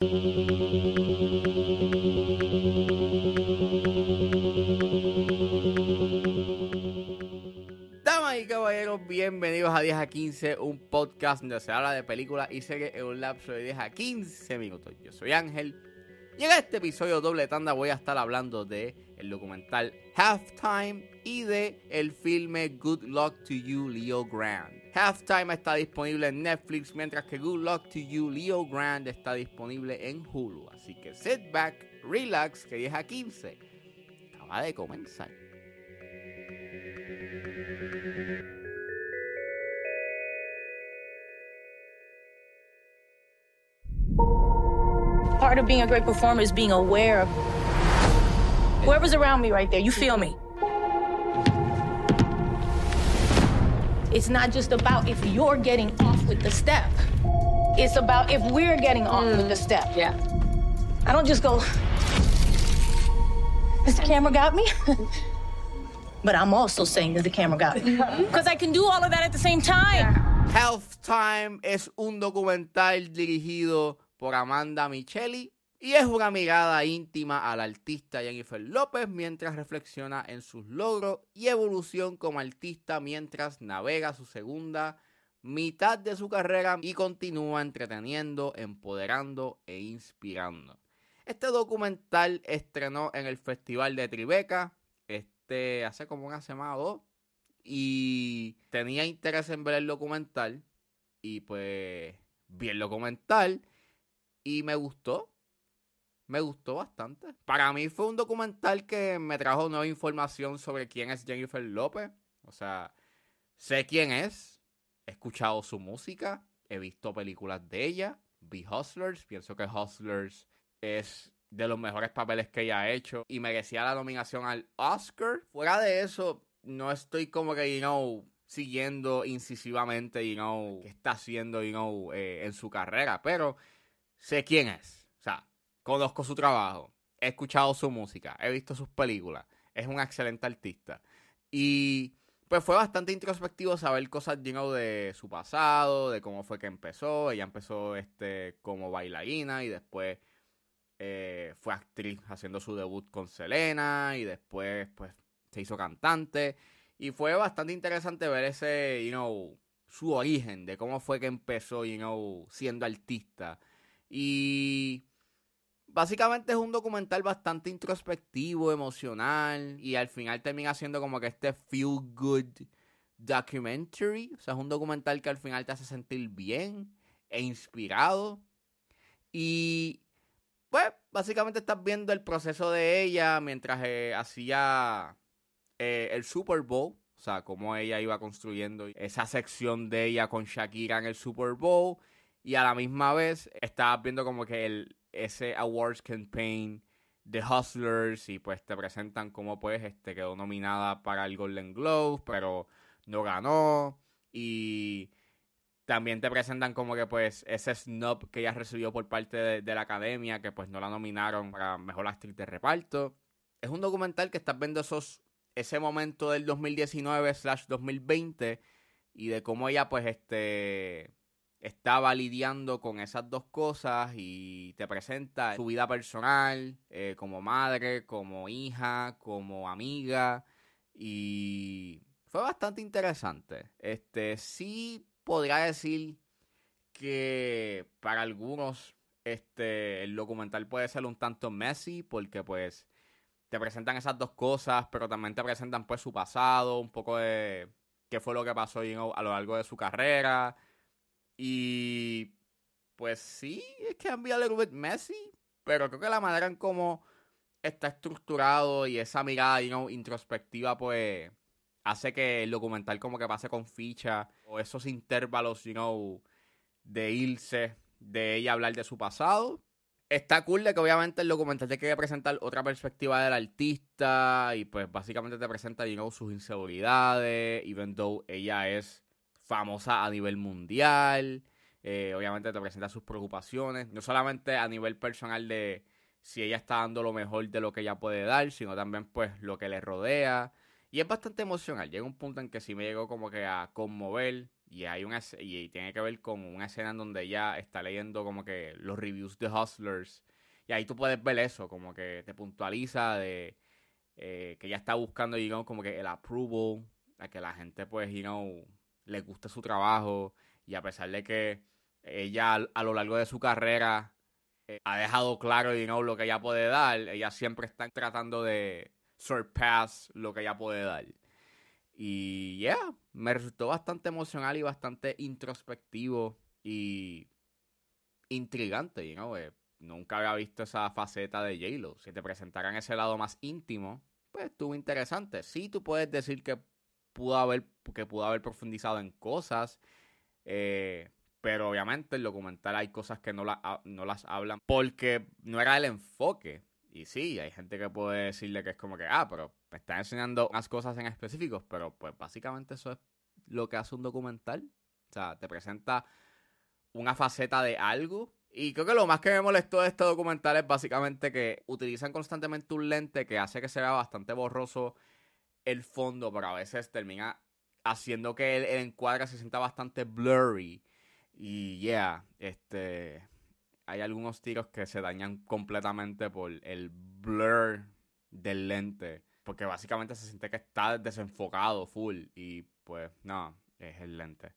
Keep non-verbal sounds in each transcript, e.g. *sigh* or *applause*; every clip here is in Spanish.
Damas y caballeros, bienvenidos a 10 a 15, un podcast donde se habla de películas y series en un lapso de 10 a 15 minutos. Yo soy Ángel en este episodio doble tanda voy a estar hablando de el documental Halftime y de el filme Good Luck to You, Leo Grande. Halftime está disponible en Netflix, mientras que Good Luck to You, Leo Grande está disponible en Hulu. Así que sit back, relax, que 10 a 15 acaba de comenzar. Part of being a great performer is being aware of whoever's around me right there. You feel me? It's not just about if you're getting off with the step. It's about if we're getting off with the step. Mm, yeah. I don't just go, Has the camera got me? *laughs* but I'm also saying that the camera got me. *laughs* Because I can do all of that at the same time. Halftime es un documental dirigido por Amanda Micheli y es una mirada íntima al artista Jennifer López mientras reflexiona en sus logros y evolución como artista mientras navega su segunda mitad de su carrera y continúa entreteniendo, empoderando e inspirando. Este documental estrenó en el Festival de Tribeca este, hace como una semana o dos y tenía interés en ver el documental y pues vi el documental y me gustó. Me gustó bastante. Para mí fue un documental que me trajo nueva información sobre quién es Jennifer López. O sea, sé quién es, he escuchado su música, he visto películas de ella, vi Hustlers, pienso que Hustlers es de los mejores papeles que ella ha hecho y merecía la nominación al Oscar. Fuera de eso, no estoy como que, you know, siguiendo incisivamente, you know, qué está haciendo, you know, eh, en su carrera, pero sé quién es. O sea, conozco su trabajo, he escuchado su música, he visto sus películas, es un excelente artista. Y pues fue bastante introspectivo saber cosas, you know, de su pasado, de cómo fue que empezó. Ella empezó este, como bailarina y después eh, fue actriz haciendo su debut con Selena y después pues se hizo cantante. Y fue bastante interesante ver ese, you know, su origen, de cómo fue que empezó, you know, siendo artista. Y básicamente es un documental bastante introspectivo, emocional, y al final termina siendo como que este feel good documentary. O sea, es un documental que al final te hace sentir bien e inspirado. Y pues básicamente estás viendo el proceso de ella mientras eh, hacía eh, el Super Bowl. O sea, cómo ella iba construyendo esa sección de ella con Shakira en el Super Bowl. Y a la misma vez estabas viendo como que el, ese awards campaign de Hustlers y pues te presentan como pues este quedó nominada para el Golden Globe, pero no ganó. Y también te presentan como que pues ese snub que ella recibió por parte de, de la academia, que pues no la nominaron para mejor actriz de reparto. Es un documental que estás viendo esos ese momento del 2019 slash 2020 y de cómo ella pues este estaba lidiando con esas dos cosas y te presenta su vida personal eh, como madre, como hija, como amiga y fue bastante interesante. Este sí podría decir que para algunos este el documental puede ser un tanto messy porque pues te presentan esas dos cosas, pero también te presentan pues su pasado, un poco de qué fue lo que pasó a lo largo de su carrera. Y pues sí, es que han a little bit messy, pero creo que la manera en cómo está estructurado y esa mirada you know, introspectiva pues hace que el documental como que pase con ficha o esos intervalos, you know, de irse, de ella hablar de su pasado. Está cool de que obviamente el documental te quiere presentar otra perspectiva del artista y pues básicamente te presenta, you know, sus inseguridades, even though ella es famosa a nivel mundial. Eh, obviamente te presenta sus preocupaciones, no solamente a nivel personal de si ella está dando lo mejor de lo que ella puede dar, sino también pues lo que le rodea. Y es bastante emocional. Llega un punto en que sí me llegó como que a conmover Y hay una y tiene que ver con una escena en donde ella está leyendo como que los reviews de Hustlers. Y ahí tú puedes ver eso, como que te puntualiza de eh, que ella está buscando, digamos, como que el approval, a que la gente, pues, you know, le guste su trabajo. Y a pesar de que ella a lo largo de su carrera eh, ha dejado claro, you know, lo que ella puede dar, ella siempre está tratando de surpass lo que ella puede dar. Y yeah, me resultó bastante emocional y bastante introspectivo y intrigante, you know, eh, nunca había visto esa faceta de J-Lo. Si te presentaran ese lado más íntimo, pues estuvo interesante. Sí, tú puedes decir que pudo haber, que pudo haber profundizado en cosas, eh, pero obviamente en el documental hay cosas que no, la, no las hablan porque no era el enfoque. Y sí, hay gente que puede decirle que es como que, ah, pero me está enseñando unas cosas en específicos, pero pues básicamente eso es lo que hace un documental. O sea, te presenta una faceta de algo. Y creo que lo más que me molestó de este documental es básicamente que utilizan constantemente un lente que hace que se vea bastante borroso el fondo, pero a veces termina haciendo que el, encuadre se sienta bastante blurry. Y yeah, este hay algunos tiros que se dañan completamente por el blur del lente. Porque básicamente se siente que está desenfocado full. Y pues no, es el lente.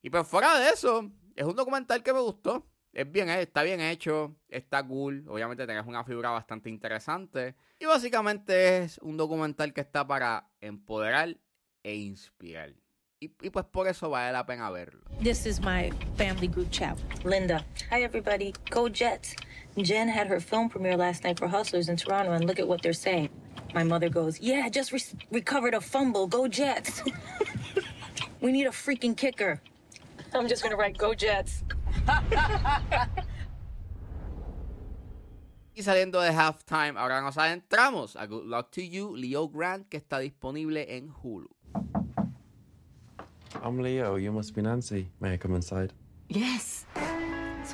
Y pues fuera de eso, es un documental que me gustó. Es bien, está bien hecho, está cool. Obviamente tenés una figura bastante interesante. Y básicamente es un documental que está para empoderar e inspirar. Y, y, pues por eso vale la pena verlo. This is my family group chat. Linda. Hi everybody. Go Jets. Jen had her film premiere last night for Hustlers in Toronto and look at what they're saying. My mother goes, "Yeah, just re recovered a fumble. Go Jets." *laughs* we need a freaking kicker. I'm just going to write Go Jets. Y saliendo de halftime, ahora nos adentramos a Good Luck to You, Leo Grant, que está disponible en Hulu. I'm Leo. You must be Nancy. May I come inside? Yes.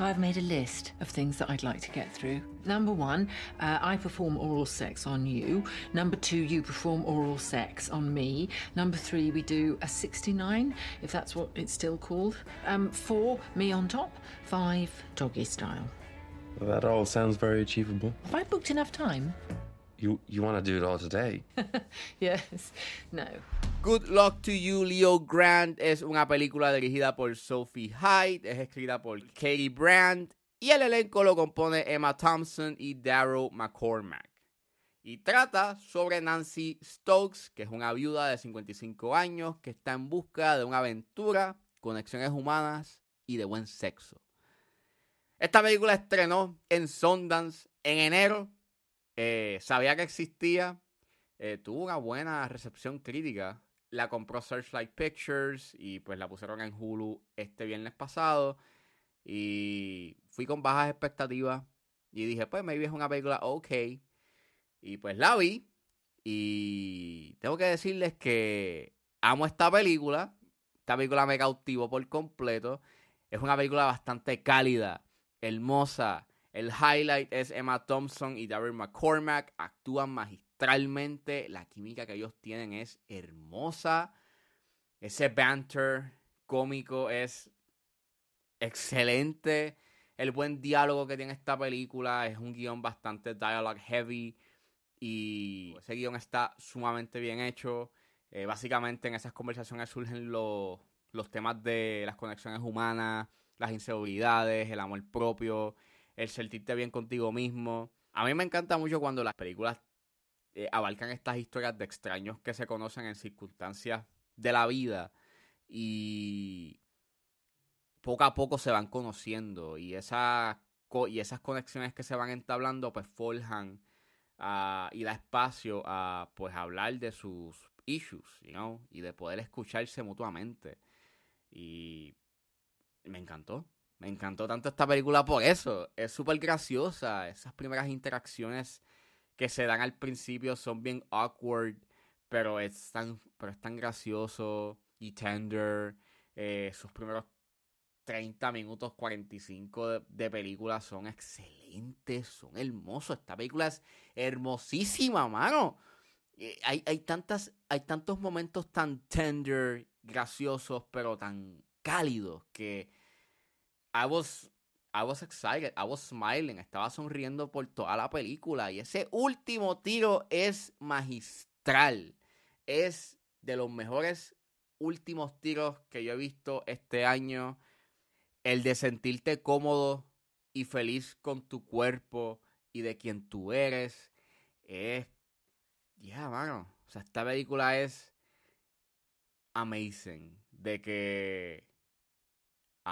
So I've made a list of things that I'd like to get through. Number one, uh, I perform oral sex on you. Number two, you perform oral sex on me. Number three, we do a 69, if that's what it's still called. Um, four, me on top. Five, doggy style. That all sounds very achievable. Have I booked enough time? You you want to do it all today? *laughs* yes. No. Good Luck to You, Leo Grant es una película dirigida por Sophie Hyde, es escrita por Katie Brandt y el elenco lo compone Emma Thompson y Daryl McCormack. Y trata sobre Nancy Stokes, que es una viuda de 55 años que está en busca de una aventura, conexiones humanas y de buen sexo. Esta película estrenó en Sundance en enero eh, sabía que existía. Eh, tuvo una buena recepción crítica. La compró Searchlight Pictures y pues la pusieron en Hulu este viernes pasado. Y fui con bajas expectativas. Y dije, pues maybe es una película ok. Y pues la vi. Y tengo que decirles que amo esta película. Esta película me cautivó por completo. Es una película bastante cálida, hermosa, el highlight es Emma Thompson y Daryl McCormack. Actúan magistralmente. La química que ellos tienen es hermosa. Ese banter cómico es excelente. El buen diálogo que tiene esta película es un guion bastante dialogue heavy. Y ese guion está sumamente bien hecho. Eh, básicamente en esas conversaciones surgen los, los temas de las conexiones humanas, las inseguridades, el amor propio el sentirte bien contigo mismo. A mí me encanta mucho cuando las películas eh, abarcan estas historias de extraños que se conocen en circunstancias de la vida y poco a poco se van conociendo y, y esas conexiones que se van entablando pues forjan uh, y da espacio a pues hablar de sus issues, you know, y de poder escucharse mutuamente. Y me encantó. Me encantó tanto esta película por eso. Es súper graciosa. Esas primeras interacciones que se dan al principio son bien awkward, pero es tan, pero es tan gracioso y tender. Eh, sus primeros 30 minutos, 45 de, de película son excelentes, son hermosos. Esta película es hermosísima, mano. eh, hay, hay, tantas, hay tantos momentos tan tender, graciosos, pero tan cálidos que I was, I was excited, I was smiling, estaba sonriendo por toda la película. Y ese último tiro es magistral. Es de los mejores últimos tiros que yo he visto este año. El de sentirte cómodo y feliz con tu cuerpo y de quien tú eres. Es. Ya, mano. O sea, esta película es. Amazing. De que.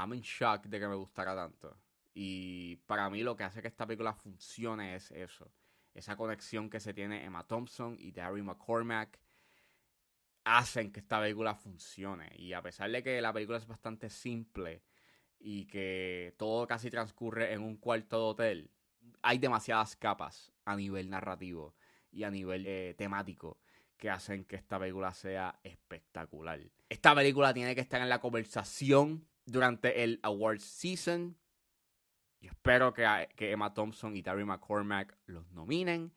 I'm in shock de que me gustara tanto. Y para mí lo que hace que esta película funcione es eso. Esa conexión que se tiene Emma Thompson y Darry McCormack hacen que esta película funcione. Y a pesar de que la película es bastante simple y que todo casi transcurre en un cuarto de hotel, hay demasiadas capas a nivel narrativo y a nivel eh, temático que hacen que esta película sea espectacular. Esta película tiene que estar en la conversación durante el Awards Season. Yo espero que, que Emma Thompson y Terry McCormack los nominen.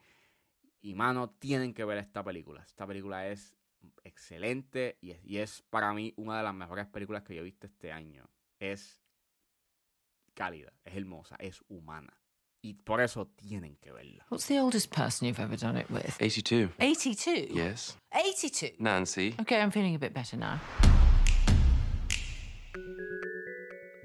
Y mano, tienen que ver esta película. Esta película es excelente y es, y es para mí una de las mejores películas que yo he visto este año. Es cálida, es hermosa, es humana. Y por eso tienen que verla. What's the oldest person you've ever done it with? 82. 82? Yes. 82? Nancy. Okay, I'm feeling a bit better now.